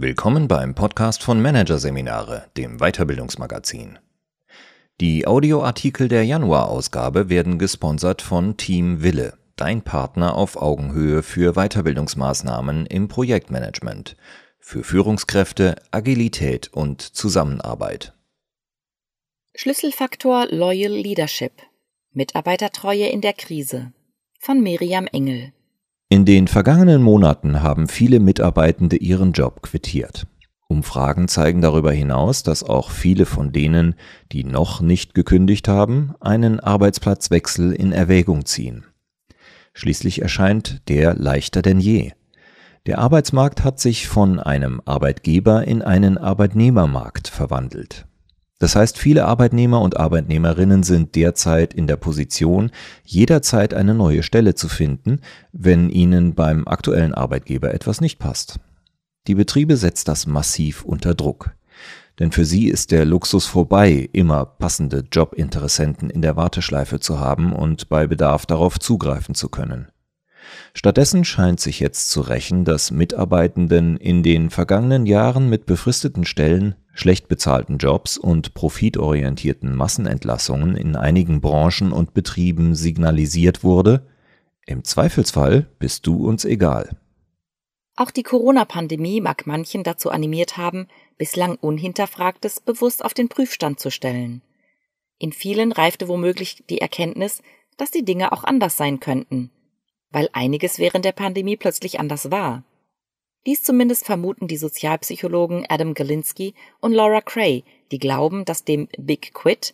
Willkommen beim Podcast von Managerseminare, dem Weiterbildungsmagazin. Die Audioartikel der Januarausgabe werden gesponsert von Team Wille, dein Partner auf Augenhöhe für Weiterbildungsmaßnahmen im Projektmanagement, für Führungskräfte, Agilität und Zusammenarbeit. Schlüsselfaktor Loyal Leadership Mitarbeitertreue in der Krise von Miriam Engel in den vergangenen Monaten haben viele Mitarbeitende ihren Job quittiert. Umfragen zeigen darüber hinaus, dass auch viele von denen, die noch nicht gekündigt haben, einen Arbeitsplatzwechsel in Erwägung ziehen. Schließlich erscheint der leichter denn je. Der Arbeitsmarkt hat sich von einem Arbeitgeber in einen Arbeitnehmermarkt verwandelt. Das heißt, viele Arbeitnehmer und Arbeitnehmerinnen sind derzeit in der Position, jederzeit eine neue Stelle zu finden, wenn ihnen beim aktuellen Arbeitgeber etwas nicht passt. Die Betriebe setzt das massiv unter Druck. Denn für sie ist der Luxus vorbei, immer passende Jobinteressenten in der Warteschleife zu haben und bei Bedarf darauf zugreifen zu können. Stattdessen scheint sich jetzt zu rächen, dass Mitarbeitenden in den vergangenen Jahren mit befristeten Stellen schlecht bezahlten Jobs und profitorientierten Massenentlassungen in einigen Branchen und Betrieben signalisiert wurde, im Zweifelsfall bist du uns egal. Auch die Corona-Pandemie mag manchen dazu animiert haben, bislang Unhinterfragtes bewusst auf den Prüfstand zu stellen. In vielen reifte womöglich die Erkenntnis, dass die Dinge auch anders sein könnten, weil einiges während der Pandemie plötzlich anders war. Dies zumindest vermuten die Sozialpsychologen Adam Galinsky und Laura Cray, die glauben, dass dem Big Quit,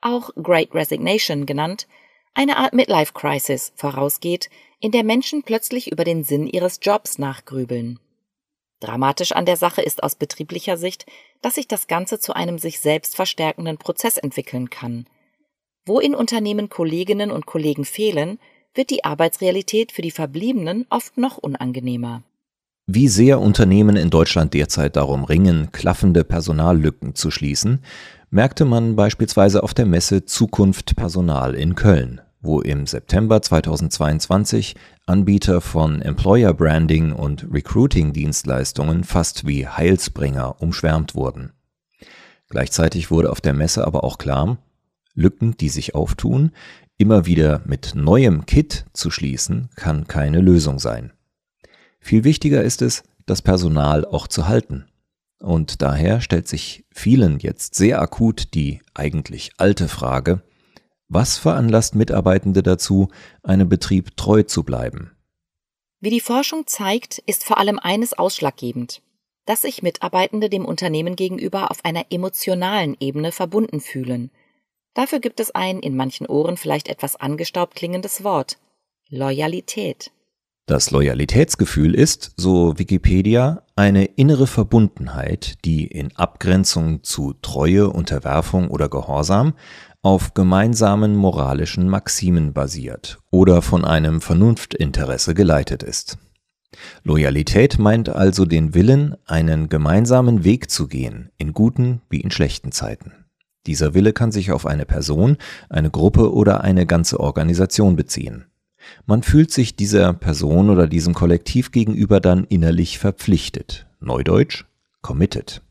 auch Great Resignation genannt, eine Art Midlife Crisis vorausgeht, in der Menschen plötzlich über den Sinn ihres Jobs nachgrübeln. Dramatisch an der Sache ist aus betrieblicher Sicht, dass sich das Ganze zu einem sich selbst verstärkenden Prozess entwickeln kann. Wo in Unternehmen Kolleginnen und Kollegen fehlen, wird die Arbeitsrealität für die Verbliebenen oft noch unangenehmer. Wie sehr Unternehmen in Deutschland derzeit darum ringen, klaffende Personallücken zu schließen, merkte man beispielsweise auf der Messe Zukunft Personal in Köln, wo im September 2022 Anbieter von Employer Branding und Recruiting Dienstleistungen fast wie Heilsbringer umschwärmt wurden. Gleichzeitig wurde auf der Messe aber auch klar, Lücken, die sich auftun, immer wieder mit neuem Kit zu schließen, kann keine Lösung sein. Viel wichtiger ist es, das Personal auch zu halten. Und daher stellt sich vielen jetzt sehr akut die eigentlich alte Frage, was veranlasst Mitarbeitende dazu, einem Betrieb treu zu bleiben? Wie die Forschung zeigt, ist vor allem eines ausschlaggebend, dass sich Mitarbeitende dem Unternehmen gegenüber auf einer emotionalen Ebene verbunden fühlen. Dafür gibt es ein in manchen Ohren vielleicht etwas angestaubt klingendes Wort Loyalität. Das Loyalitätsgefühl ist, so Wikipedia, eine innere Verbundenheit, die in Abgrenzung zu Treue, Unterwerfung oder Gehorsam auf gemeinsamen moralischen Maximen basiert oder von einem Vernunftinteresse geleitet ist. Loyalität meint also den Willen, einen gemeinsamen Weg zu gehen, in guten wie in schlechten Zeiten. Dieser Wille kann sich auf eine Person, eine Gruppe oder eine ganze Organisation beziehen. Man fühlt sich dieser Person oder diesem Kollektiv gegenüber dann innerlich verpflichtet. Neudeutsch committed.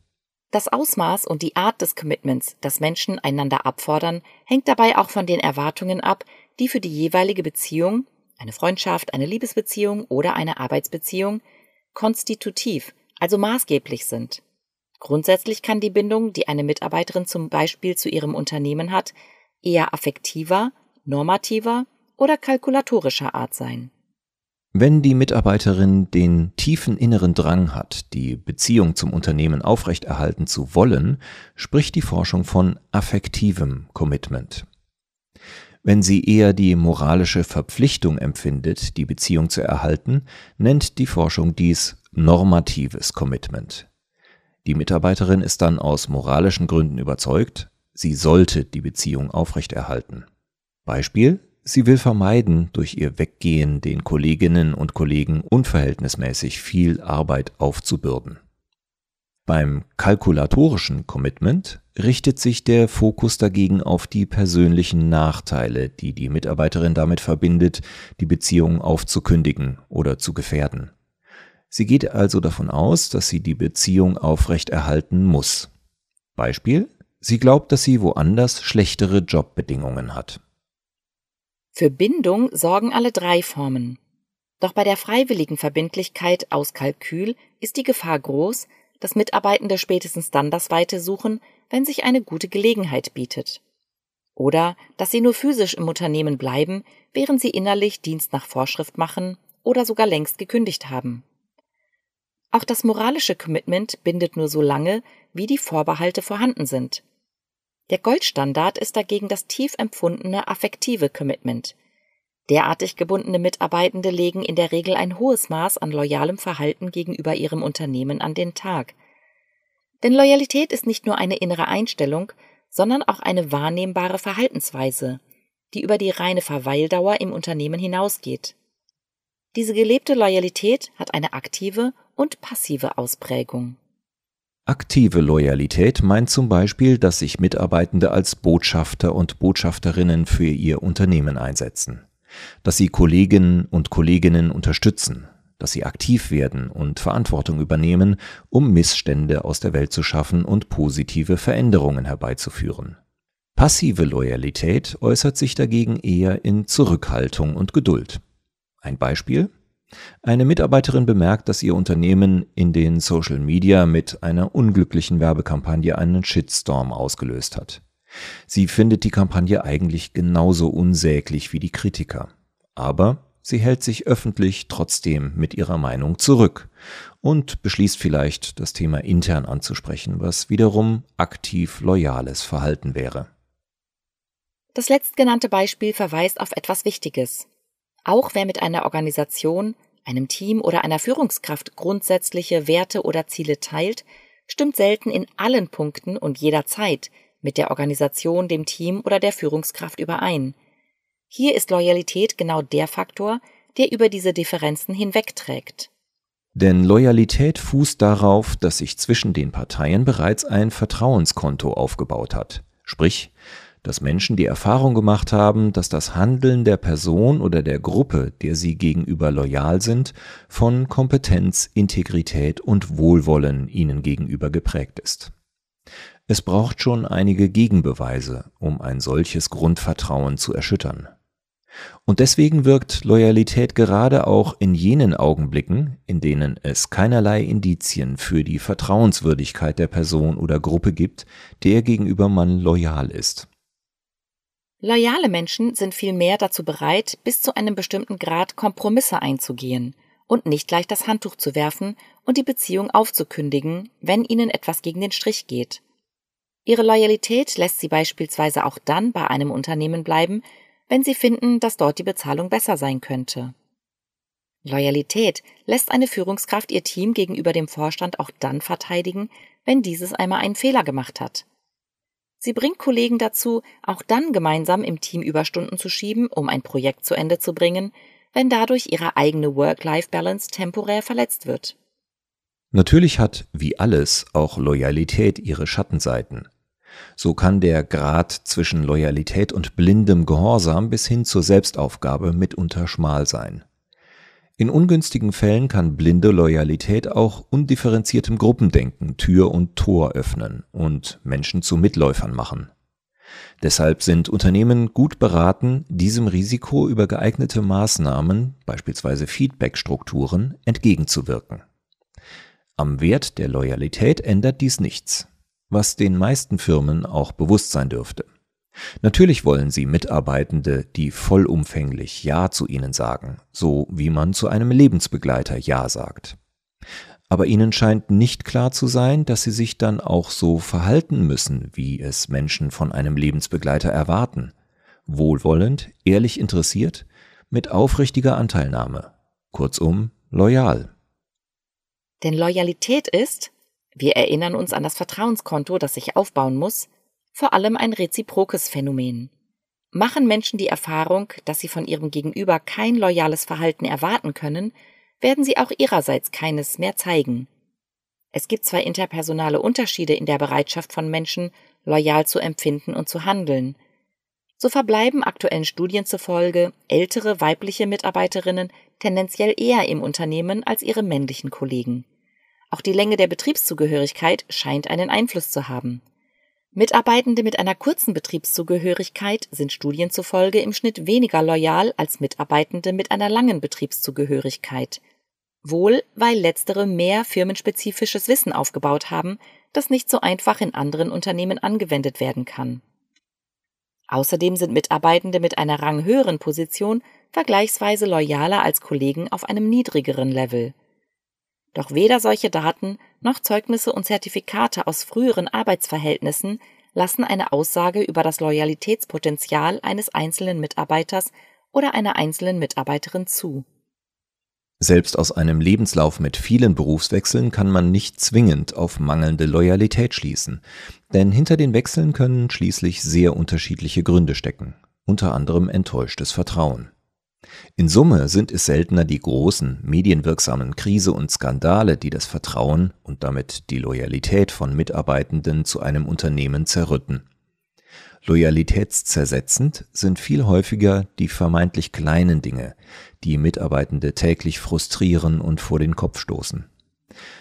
Das Ausmaß und die Art des Commitments, das Menschen einander abfordern, hängt dabei auch von den Erwartungen ab, die für die jeweilige Beziehung, eine Freundschaft, eine Liebesbeziehung oder eine Arbeitsbeziehung, konstitutiv, also maßgeblich sind. Grundsätzlich kann die Bindung, die eine Mitarbeiterin zum Beispiel zu ihrem Unternehmen hat, eher affektiver, normativer oder kalkulatorischer Art sein. Wenn die Mitarbeiterin den tiefen inneren Drang hat, die Beziehung zum Unternehmen aufrechterhalten zu wollen, spricht die Forschung von affektivem Commitment. Wenn sie eher die moralische Verpflichtung empfindet, die Beziehung zu erhalten, nennt die Forschung dies normatives Commitment. Die Mitarbeiterin ist dann aus moralischen Gründen überzeugt, sie sollte die Beziehung aufrechterhalten. Beispiel Sie will vermeiden, durch ihr Weggehen den Kolleginnen und Kollegen unverhältnismäßig viel Arbeit aufzubürden. Beim kalkulatorischen Commitment richtet sich der Fokus dagegen auf die persönlichen Nachteile, die die Mitarbeiterin damit verbindet, die Beziehung aufzukündigen oder zu gefährden. Sie geht also davon aus, dass sie die Beziehung aufrechterhalten muss. Beispiel, sie glaubt, dass sie woanders schlechtere Jobbedingungen hat. Für Bindung sorgen alle drei Formen. Doch bei der freiwilligen Verbindlichkeit aus Kalkül ist die Gefahr groß, dass Mitarbeitende spätestens dann das Weite suchen, wenn sich eine gute Gelegenheit bietet. Oder dass sie nur physisch im Unternehmen bleiben, während sie innerlich Dienst nach Vorschrift machen oder sogar längst gekündigt haben. Auch das moralische Commitment bindet nur so lange, wie die Vorbehalte vorhanden sind. Der Goldstandard ist dagegen das tief empfundene affektive Commitment. Derartig gebundene Mitarbeitende legen in der Regel ein hohes Maß an loyalem Verhalten gegenüber ihrem Unternehmen an den Tag. Denn Loyalität ist nicht nur eine innere Einstellung, sondern auch eine wahrnehmbare Verhaltensweise, die über die reine Verweildauer im Unternehmen hinausgeht. Diese gelebte Loyalität hat eine aktive und passive Ausprägung. Aktive Loyalität meint zum Beispiel, dass sich Mitarbeitende als Botschafter und Botschafterinnen für ihr Unternehmen einsetzen, dass sie Kolleginnen und Kolleginnen unterstützen, dass sie aktiv werden und Verantwortung übernehmen, um Missstände aus der Welt zu schaffen und positive Veränderungen herbeizuführen. Passive Loyalität äußert sich dagegen eher in Zurückhaltung und Geduld. Ein Beispiel? Eine Mitarbeiterin bemerkt, dass ihr Unternehmen in den Social Media mit einer unglücklichen Werbekampagne einen Shitstorm ausgelöst hat. Sie findet die Kampagne eigentlich genauso unsäglich wie die Kritiker. Aber sie hält sich öffentlich trotzdem mit ihrer Meinung zurück und beschließt vielleicht, das Thema intern anzusprechen, was wiederum aktiv loyales Verhalten wäre. Das letztgenannte Beispiel verweist auf etwas Wichtiges. Auch wer mit einer Organisation, einem Team oder einer Führungskraft grundsätzliche Werte oder Ziele teilt, stimmt selten in allen Punkten und jederzeit mit der Organisation, dem Team oder der Führungskraft überein. Hier ist Loyalität genau der Faktor, der über diese Differenzen hinwegträgt. Denn Loyalität fußt darauf, dass sich zwischen den Parteien bereits ein Vertrauenskonto aufgebaut hat. Sprich, dass Menschen die Erfahrung gemacht haben, dass das Handeln der Person oder der Gruppe, der sie gegenüber loyal sind, von Kompetenz, Integrität und Wohlwollen ihnen gegenüber geprägt ist. Es braucht schon einige Gegenbeweise, um ein solches Grundvertrauen zu erschüttern. Und deswegen wirkt Loyalität gerade auch in jenen Augenblicken, in denen es keinerlei Indizien für die Vertrauenswürdigkeit der Person oder Gruppe gibt, der gegenüber man loyal ist. Loyale Menschen sind vielmehr dazu bereit, bis zu einem bestimmten Grad Kompromisse einzugehen und nicht gleich das Handtuch zu werfen und die Beziehung aufzukündigen, wenn ihnen etwas gegen den Strich geht. Ihre Loyalität lässt sie beispielsweise auch dann bei einem Unternehmen bleiben, wenn sie finden, dass dort die Bezahlung besser sein könnte. Loyalität lässt eine Führungskraft ihr Team gegenüber dem Vorstand auch dann verteidigen, wenn dieses einmal einen Fehler gemacht hat. Sie bringt Kollegen dazu, auch dann gemeinsam im Team Überstunden zu schieben, um ein Projekt zu Ende zu bringen, wenn dadurch ihre eigene Work-Life-Balance temporär verletzt wird. Natürlich hat, wie alles, auch Loyalität ihre Schattenseiten. So kann der Grad zwischen Loyalität und blindem Gehorsam bis hin zur Selbstaufgabe mitunter schmal sein. In ungünstigen Fällen kann blinde Loyalität auch undifferenziertem Gruppendenken Tür und Tor öffnen und Menschen zu Mitläufern machen. Deshalb sind Unternehmen gut beraten, diesem Risiko über geeignete Maßnahmen, beispielsweise Feedbackstrukturen, entgegenzuwirken. Am Wert der Loyalität ändert dies nichts, was den meisten Firmen auch bewusst sein dürfte. Natürlich wollen sie Mitarbeitende, die vollumfänglich Ja zu ihnen sagen, so wie man zu einem Lebensbegleiter Ja sagt. Aber ihnen scheint nicht klar zu sein, dass sie sich dann auch so verhalten müssen, wie es Menschen von einem Lebensbegleiter erwarten. Wohlwollend, ehrlich interessiert, mit aufrichtiger Anteilnahme. Kurzum, loyal. Denn Loyalität ist, wir erinnern uns an das Vertrauenskonto, das sich aufbauen muss, vor allem ein reziprokes Phänomen. Machen Menschen die Erfahrung, dass sie von ihrem Gegenüber kein loyales Verhalten erwarten können, werden sie auch ihrerseits keines mehr zeigen. Es gibt zwar interpersonale Unterschiede in der Bereitschaft von Menschen, loyal zu empfinden und zu handeln, So verbleiben aktuellen Studien zufolge ältere weibliche Mitarbeiterinnen tendenziell eher im Unternehmen als ihre männlichen Kollegen. Auch die Länge der Betriebszugehörigkeit scheint einen Einfluss zu haben. Mitarbeitende mit einer kurzen Betriebszugehörigkeit sind Studien zufolge im Schnitt weniger loyal als Mitarbeitende mit einer langen Betriebszugehörigkeit. Wohl, weil letztere mehr firmenspezifisches Wissen aufgebaut haben, das nicht so einfach in anderen Unternehmen angewendet werden kann. Außerdem sind Mitarbeitende mit einer ranghöheren Position vergleichsweise loyaler als Kollegen auf einem niedrigeren Level. Doch weder solche Daten noch Zeugnisse und Zertifikate aus früheren Arbeitsverhältnissen lassen eine Aussage über das Loyalitätspotenzial eines einzelnen Mitarbeiters oder einer einzelnen Mitarbeiterin zu. Selbst aus einem Lebenslauf mit vielen Berufswechseln kann man nicht zwingend auf mangelnde Loyalität schließen, denn hinter den Wechseln können schließlich sehr unterschiedliche Gründe stecken, unter anderem enttäuschtes Vertrauen. In Summe sind es seltener die großen, medienwirksamen Krise und Skandale, die das Vertrauen und damit die Loyalität von Mitarbeitenden zu einem Unternehmen zerrütten. Loyalitätszersetzend sind viel häufiger die vermeintlich kleinen Dinge, die Mitarbeitende täglich frustrieren und vor den Kopf stoßen.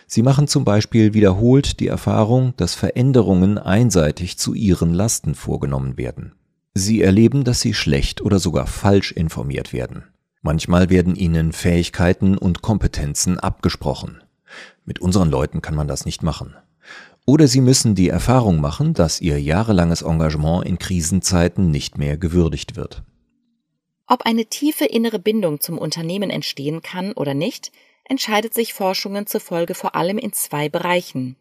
Sie machen zum Beispiel wiederholt die Erfahrung, dass Veränderungen einseitig zu ihren Lasten vorgenommen werden. Sie erleben, dass sie schlecht oder sogar falsch informiert werden. Manchmal werden ihnen Fähigkeiten und Kompetenzen abgesprochen. Mit unseren Leuten kann man das nicht machen. Oder sie müssen die Erfahrung machen, dass ihr jahrelanges Engagement in Krisenzeiten nicht mehr gewürdigt wird. Ob eine tiefe innere Bindung zum Unternehmen entstehen kann oder nicht, entscheidet sich Forschungen zufolge vor allem in zwei Bereichen.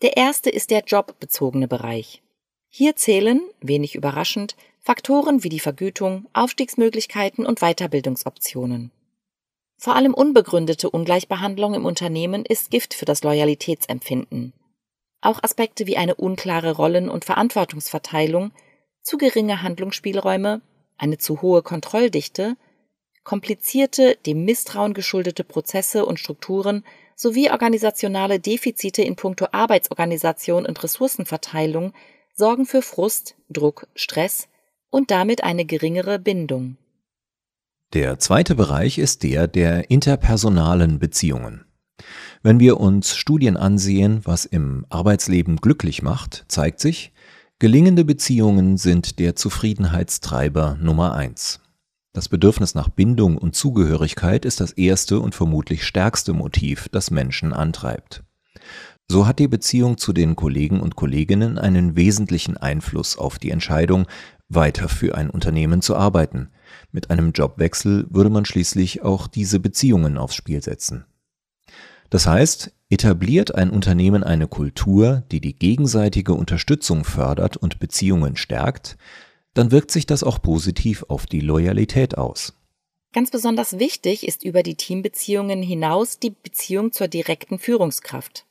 Der erste ist der jobbezogene Bereich. Hier zählen, wenig überraschend, Faktoren wie die Vergütung, Aufstiegsmöglichkeiten und Weiterbildungsoptionen. Vor allem unbegründete Ungleichbehandlung im Unternehmen ist Gift für das Loyalitätsempfinden. Auch Aspekte wie eine unklare Rollen- und Verantwortungsverteilung, zu geringe Handlungsspielräume, eine zu hohe Kontrolldichte, komplizierte, dem Misstrauen geschuldete Prozesse und Strukturen sowie organisationale Defizite in puncto Arbeitsorganisation und Ressourcenverteilung sorgen für Frust, Druck, Stress und damit eine geringere Bindung. Der zweite Bereich ist der der interpersonalen Beziehungen. Wenn wir uns Studien ansehen, was im Arbeitsleben glücklich macht, zeigt sich, gelingende Beziehungen sind der Zufriedenheitstreiber Nummer eins. Das Bedürfnis nach Bindung und Zugehörigkeit ist das erste und vermutlich stärkste Motiv, das Menschen antreibt. So hat die Beziehung zu den Kollegen und Kolleginnen einen wesentlichen Einfluss auf die Entscheidung, weiter für ein Unternehmen zu arbeiten. Mit einem Jobwechsel würde man schließlich auch diese Beziehungen aufs Spiel setzen. Das heißt, etabliert ein Unternehmen eine Kultur, die die gegenseitige Unterstützung fördert und Beziehungen stärkt, dann wirkt sich das auch positiv auf die Loyalität aus. Ganz besonders wichtig ist über die Teambeziehungen hinaus die Beziehung zur direkten Führungskraft.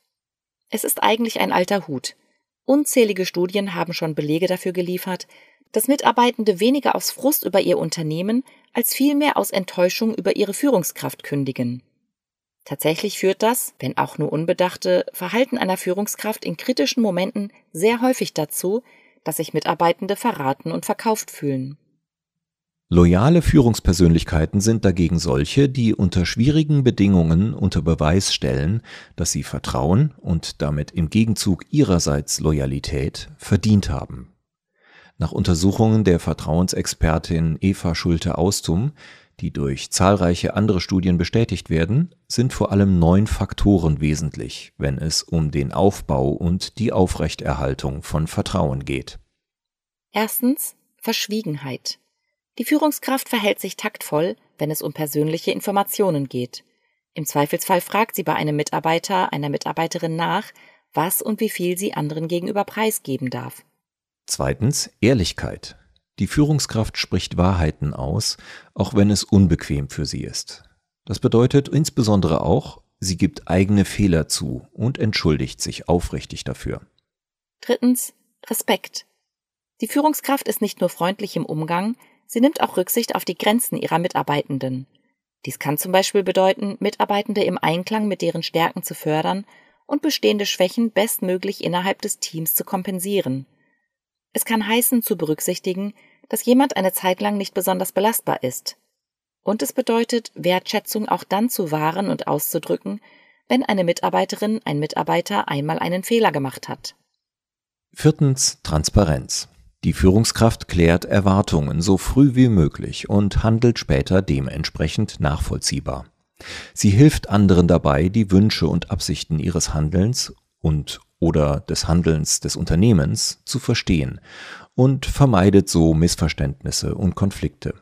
Es ist eigentlich ein alter Hut. Unzählige Studien haben schon Belege dafür geliefert, dass Mitarbeitende weniger aus Frust über ihr Unternehmen als vielmehr aus Enttäuschung über ihre Führungskraft kündigen. Tatsächlich führt das, wenn auch nur unbedachte, Verhalten einer Führungskraft in kritischen Momenten sehr häufig dazu, dass sich Mitarbeitende verraten und verkauft fühlen. Loyale Führungspersönlichkeiten sind dagegen solche, die unter schwierigen Bedingungen unter Beweis stellen, dass sie Vertrauen und damit im Gegenzug ihrerseits Loyalität verdient haben. Nach Untersuchungen der Vertrauensexpertin Eva Schulte-Austum die durch zahlreiche andere Studien bestätigt werden, sind vor allem neun Faktoren wesentlich, wenn es um den Aufbau und die Aufrechterhaltung von Vertrauen geht. Erstens Verschwiegenheit. Die Führungskraft verhält sich taktvoll, wenn es um persönliche Informationen geht. Im Zweifelsfall fragt sie bei einem Mitarbeiter, einer Mitarbeiterin nach, was und wie viel sie anderen gegenüber preisgeben darf. Zweitens Ehrlichkeit. Die Führungskraft spricht Wahrheiten aus, auch wenn es unbequem für sie ist. Das bedeutet insbesondere auch, sie gibt eigene Fehler zu und entschuldigt sich aufrichtig dafür. Drittens Respekt. Die Führungskraft ist nicht nur freundlich im Umgang, sie nimmt auch Rücksicht auf die Grenzen ihrer Mitarbeitenden. Dies kann zum Beispiel bedeuten, Mitarbeitende im Einklang mit deren Stärken zu fördern und bestehende Schwächen bestmöglich innerhalb des Teams zu kompensieren. Es kann heißen, zu berücksichtigen, dass jemand eine Zeit lang nicht besonders belastbar ist. Und es bedeutet, Wertschätzung auch dann zu wahren und auszudrücken, wenn eine Mitarbeiterin, ein Mitarbeiter einmal einen Fehler gemacht hat. Viertens Transparenz. Die Führungskraft klärt Erwartungen so früh wie möglich und handelt später dementsprechend nachvollziehbar. Sie hilft anderen dabei, die Wünsche und Absichten ihres Handelns und oder des Handelns des Unternehmens zu verstehen und vermeidet so Missverständnisse und Konflikte.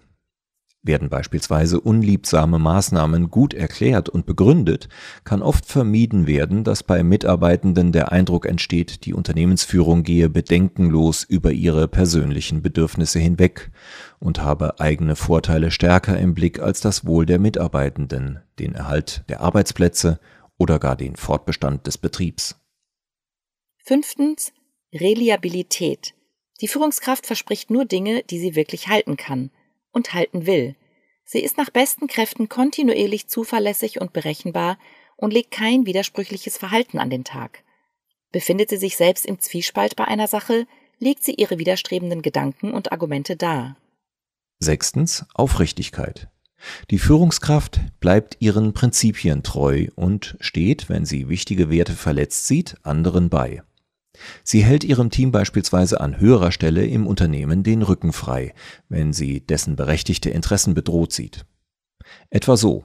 Werden beispielsweise unliebsame Maßnahmen gut erklärt und begründet, kann oft vermieden werden, dass bei Mitarbeitenden der Eindruck entsteht, die Unternehmensführung gehe bedenkenlos über ihre persönlichen Bedürfnisse hinweg und habe eigene Vorteile stärker im Blick als das Wohl der Mitarbeitenden, den Erhalt der Arbeitsplätze oder gar den Fortbestand des Betriebs. Fünftens Reliabilität. Die Führungskraft verspricht nur Dinge, die sie wirklich halten kann und halten will. Sie ist nach besten Kräften kontinuierlich zuverlässig und berechenbar und legt kein widersprüchliches Verhalten an den Tag. Befindet sie sich selbst im Zwiespalt bei einer Sache, legt sie ihre widerstrebenden Gedanken und Argumente dar. Sechstens Aufrichtigkeit. Die Führungskraft bleibt ihren Prinzipien treu und steht, wenn sie wichtige Werte verletzt sieht, anderen bei. Sie hält ihrem Team beispielsweise an höherer Stelle im Unternehmen den Rücken frei, wenn sie dessen berechtigte Interessen bedroht sieht. Etwa so.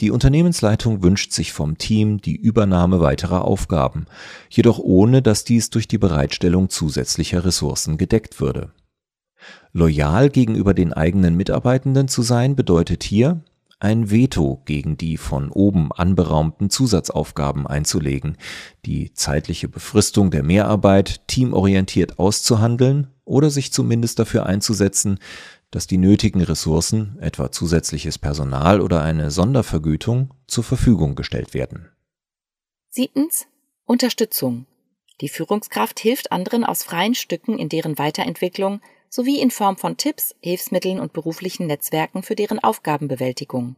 Die Unternehmensleitung wünscht sich vom Team die Übernahme weiterer Aufgaben, jedoch ohne dass dies durch die Bereitstellung zusätzlicher Ressourcen gedeckt würde. Loyal gegenüber den eigenen Mitarbeitenden zu sein bedeutet hier, ein Veto gegen die von oben anberaumten Zusatzaufgaben einzulegen, die zeitliche Befristung der Mehrarbeit teamorientiert auszuhandeln oder sich zumindest dafür einzusetzen, dass die nötigen Ressourcen, etwa zusätzliches Personal oder eine Sondervergütung, zur Verfügung gestellt werden. Siebtens Unterstützung. Die Führungskraft hilft anderen aus freien Stücken in deren Weiterentwicklung sowie in Form von Tipps, Hilfsmitteln und beruflichen Netzwerken für deren Aufgabenbewältigung.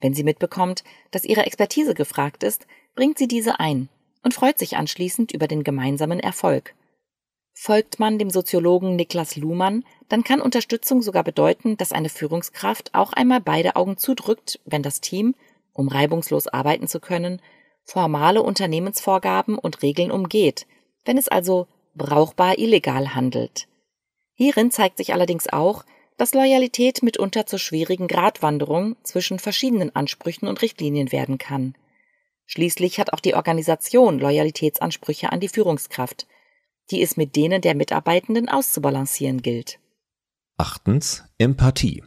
Wenn sie mitbekommt, dass ihre Expertise gefragt ist, bringt sie diese ein und freut sich anschließend über den gemeinsamen Erfolg. Folgt man dem Soziologen Niklas Luhmann, dann kann Unterstützung sogar bedeuten, dass eine Führungskraft auch einmal beide Augen zudrückt, wenn das Team, um reibungslos arbeiten zu können, formale Unternehmensvorgaben und Regeln umgeht, wenn es also brauchbar illegal handelt. Hierin zeigt sich allerdings auch, dass Loyalität mitunter zur schwierigen Gratwanderung zwischen verschiedenen Ansprüchen und Richtlinien werden kann. Schließlich hat auch die Organisation Loyalitätsansprüche an die Führungskraft, die es mit denen der Mitarbeitenden auszubalancieren gilt. Achtens Empathie.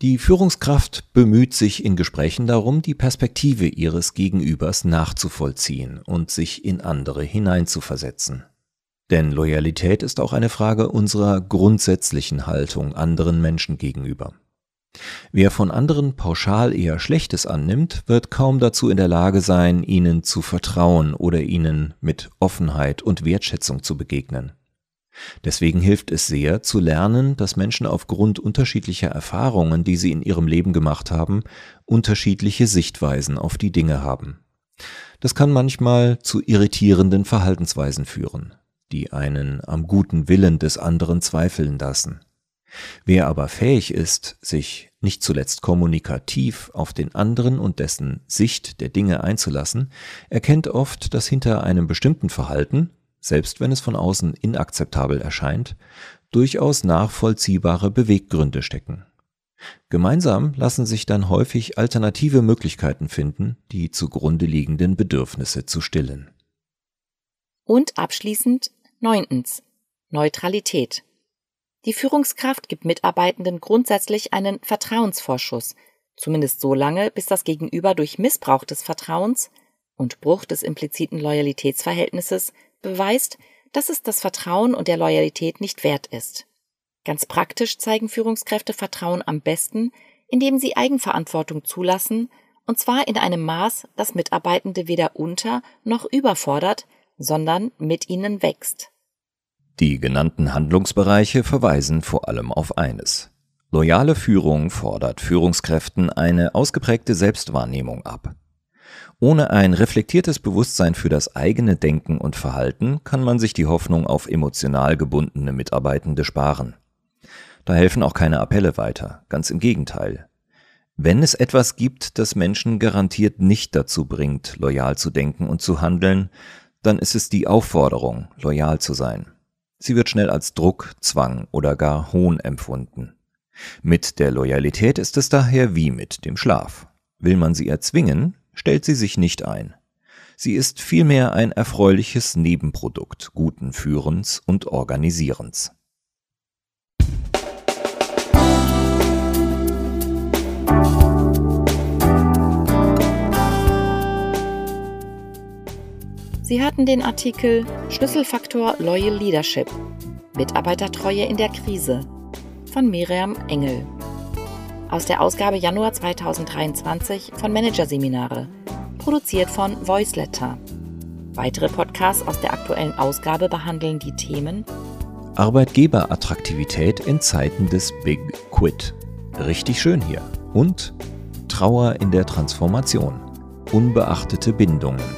Die Führungskraft bemüht sich in Gesprächen darum, die Perspektive ihres Gegenübers nachzuvollziehen und sich in andere hineinzuversetzen. Denn Loyalität ist auch eine Frage unserer grundsätzlichen Haltung anderen Menschen gegenüber. Wer von anderen pauschal eher Schlechtes annimmt, wird kaum dazu in der Lage sein, ihnen zu vertrauen oder ihnen mit Offenheit und Wertschätzung zu begegnen. Deswegen hilft es sehr, zu lernen, dass Menschen aufgrund unterschiedlicher Erfahrungen, die sie in ihrem Leben gemacht haben, unterschiedliche Sichtweisen auf die Dinge haben. Das kann manchmal zu irritierenden Verhaltensweisen führen die einen am guten Willen des anderen zweifeln lassen. Wer aber fähig ist, sich nicht zuletzt kommunikativ auf den anderen und dessen Sicht der Dinge einzulassen, erkennt oft, dass hinter einem bestimmten Verhalten, selbst wenn es von außen inakzeptabel erscheint, durchaus nachvollziehbare Beweggründe stecken. Gemeinsam lassen sich dann häufig alternative Möglichkeiten finden, die zugrunde liegenden Bedürfnisse zu stillen. Und abschließend Neuntens. Neutralität. Die Führungskraft gibt Mitarbeitenden grundsätzlich einen Vertrauensvorschuss, zumindest so lange, bis das Gegenüber durch Missbrauch des Vertrauens und Bruch des impliziten Loyalitätsverhältnisses beweist, dass es das Vertrauen und der Loyalität nicht wert ist. Ganz praktisch zeigen Führungskräfte Vertrauen am besten, indem sie Eigenverantwortung zulassen, und zwar in einem Maß, das Mitarbeitende weder unter noch überfordert, sondern mit ihnen wächst. Die genannten Handlungsbereiche verweisen vor allem auf eines. Loyale Führung fordert Führungskräften eine ausgeprägte Selbstwahrnehmung ab. Ohne ein reflektiertes Bewusstsein für das eigene Denken und Verhalten kann man sich die Hoffnung auf emotional gebundene Mitarbeitende sparen. Da helfen auch keine Appelle weiter, ganz im Gegenteil. Wenn es etwas gibt, das Menschen garantiert nicht dazu bringt, loyal zu denken und zu handeln, dann ist es die Aufforderung, loyal zu sein. Sie wird schnell als Druck, Zwang oder gar Hohn empfunden. Mit der Loyalität ist es daher wie mit dem Schlaf. Will man sie erzwingen, stellt sie sich nicht ein. Sie ist vielmehr ein erfreuliches Nebenprodukt guten Führens und Organisierens. Sie hatten den Artikel Schlüsselfaktor Loyal Leadership Mitarbeitertreue in der Krise von Miriam Engel aus der Ausgabe Januar 2023 von Managerseminare, produziert von Voiceletter. Weitere Podcasts aus der aktuellen Ausgabe behandeln die Themen Arbeitgeberattraktivität in Zeiten des Big Quit. Richtig schön hier. Und Trauer in der Transformation. Unbeachtete Bindungen.